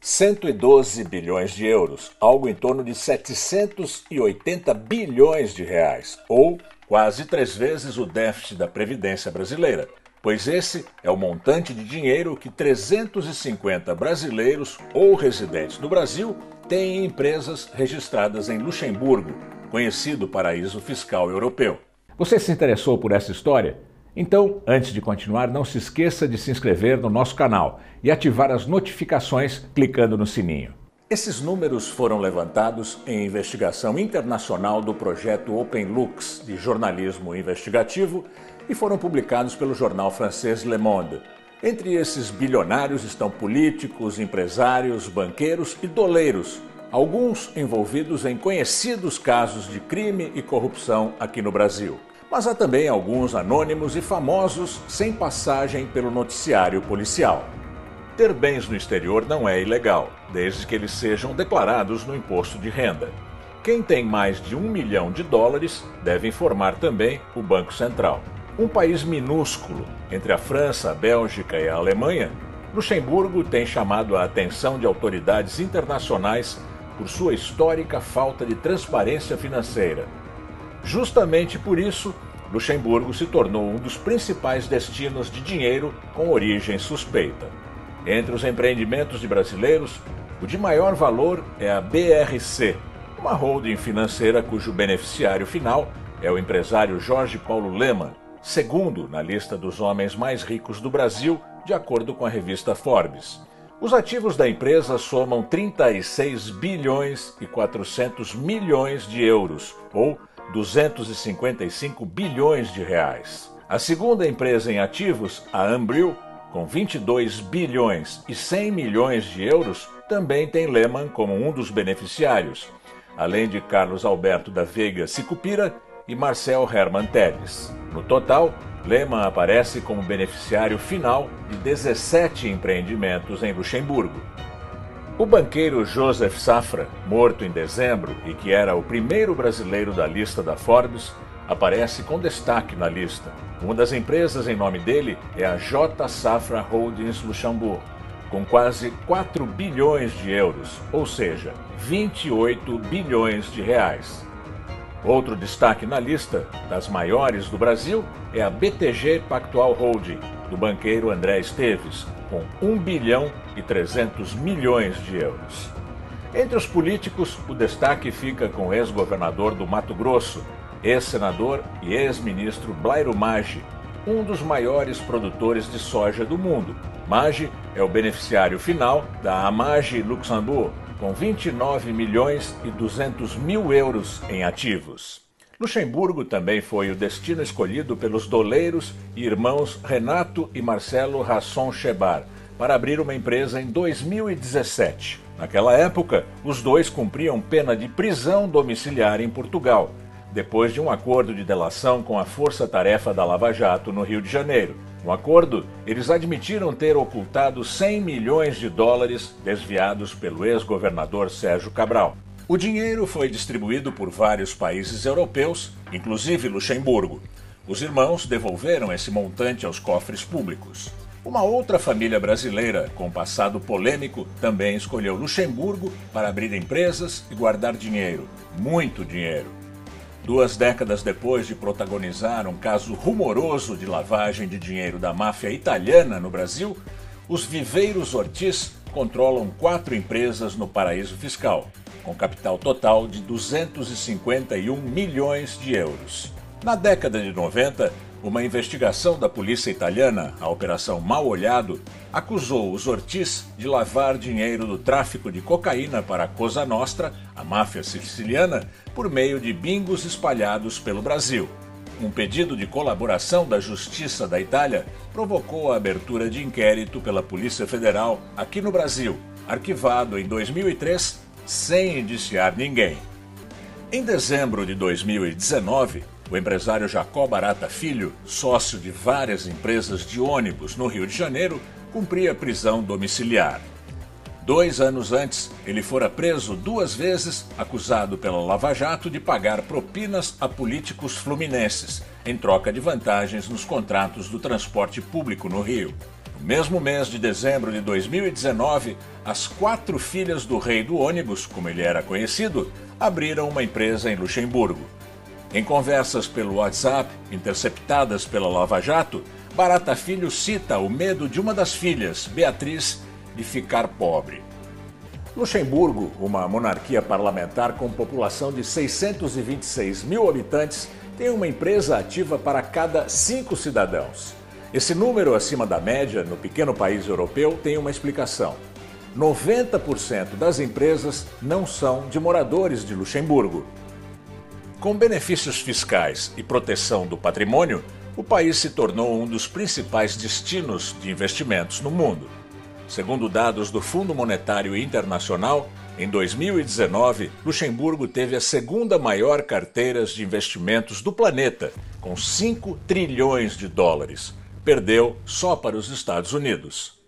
112 bilhões de euros, algo em torno de 780 bilhões de reais, ou quase três vezes o déficit da Previdência brasileira, pois esse é o montante de dinheiro que 350 brasileiros ou residentes no Brasil têm em empresas registradas em Luxemburgo, conhecido paraíso fiscal europeu. Você se interessou por essa história? Então, antes de continuar, não se esqueça de se inscrever no nosso canal e ativar as notificações clicando no sininho. Esses números foram levantados em investigação internacional do projeto Open Lux de jornalismo investigativo e foram publicados pelo jornal francês Le Monde. Entre esses bilionários estão políticos, empresários, banqueiros e doleiros, alguns envolvidos em conhecidos casos de crime e corrupção aqui no Brasil. Mas há também alguns anônimos e famosos sem passagem pelo noticiário policial. Ter bens no exterior não é ilegal, desde que eles sejam declarados no imposto de renda. Quem tem mais de um milhão de dólares deve informar também o Banco Central. Um país minúsculo, entre a França, a Bélgica e a Alemanha, Luxemburgo tem chamado a atenção de autoridades internacionais por sua histórica falta de transparência financeira Justamente por isso, Luxemburgo se tornou um dos principais destinos de dinheiro com origem suspeita. Entre os empreendimentos de brasileiros, o de maior valor é a BRC, uma holding financeira cujo beneficiário final é o empresário Jorge Paulo Leman, segundo na lista dos homens mais ricos do Brasil, de acordo com a revista Forbes. Os ativos da empresa somam 36 bilhões e 400 milhões de euros, ou 255 bilhões de reais. A segunda empresa em ativos, a Ambril, com 22 bilhões e 100 milhões de euros, também tem Lehman como um dos beneficiários, além de Carlos Alberto da Veiga Sicupira e Marcel Herman Teles. No total, Lehman aparece como beneficiário final de 17 empreendimentos em Luxemburgo. O banqueiro Joseph Safra, morto em dezembro e que era o primeiro brasileiro da lista da Forbes, aparece com destaque na lista. Uma das empresas em nome dele é a J. Safra Holdings Luxemburgo, com quase 4 bilhões de euros, ou seja, 28 bilhões de reais. Outro destaque na lista das maiores do Brasil é a BTG Pactual Holding, do banqueiro André Esteves, com 1 bilhão e 300 milhões de euros. Entre os políticos, o destaque fica com o ex-governador do Mato Grosso, ex-senador e ex-ministro Blairo Maggi, um dos maiores produtores de soja do mundo. Maggi é o beneficiário final da Amage Luxembourg, com 29 milhões e 200 mil euros em ativos. Luxemburgo também foi o destino escolhido pelos doleiros e irmãos Renato e Marcelo Rasson Chebar para abrir uma empresa em 2017. Naquela época, os dois cumpriam pena de prisão domiciliar em Portugal, depois de um acordo de delação com a Força Tarefa da Lava Jato no Rio de Janeiro. No acordo, eles admitiram ter ocultado 100 milhões de dólares desviados pelo ex-governador Sérgio Cabral. O dinheiro foi distribuído por vários países europeus, inclusive Luxemburgo. Os irmãos devolveram esse montante aos cofres públicos. Uma outra família brasileira com passado polêmico também escolheu Luxemburgo para abrir empresas e guardar dinheiro, muito dinheiro. Duas décadas depois de protagonizar um caso rumoroso de lavagem de dinheiro da máfia italiana no Brasil, os Viveiros Ortiz controlam quatro empresas no paraíso fiscal com capital total de 251 milhões de euros. Na década de 90, uma investigação da polícia italiana, a Operação Mal Olhado, acusou os Ortiz de lavar dinheiro do tráfico de cocaína para a Cosa Nostra, a máfia siciliana, por meio de bingos espalhados pelo Brasil. Um pedido de colaboração da Justiça da Itália provocou a abertura de inquérito pela Polícia Federal aqui no Brasil, arquivado em 2003 sem indiciar ninguém. Em dezembro de 2019, o empresário Jacó Barata Filho, sócio de várias empresas de ônibus no Rio de Janeiro, cumpria prisão domiciliar. Dois anos antes, ele fora preso duas vezes, acusado pela Lava Jato de pagar propinas a políticos fluminenses, em troca de vantagens nos contratos do transporte público no Rio. Mesmo mês de dezembro de 2019, as quatro filhas do rei do ônibus, como ele era conhecido, abriram uma empresa em Luxemburgo. Em conversas pelo WhatsApp, interceptadas pela Lava Jato, Barata Filho cita o medo de uma das filhas, Beatriz, de ficar pobre. Luxemburgo, uma monarquia parlamentar com população de 626 mil habitantes, tem uma empresa ativa para cada cinco cidadãos. Esse número acima da média no pequeno país europeu tem uma explicação. 90% das empresas não são de moradores de Luxemburgo. Com benefícios fiscais e proteção do patrimônio, o país se tornou um dos principais destinos de investimentos no mundo. Segundo dados do Fundo Monetário Internacional, em 2019, Luxemburgo teve a segunda maior carteira de investimentos do planeta, com 5 trilhões de dólares. Perdeu só para os Estados Unidos.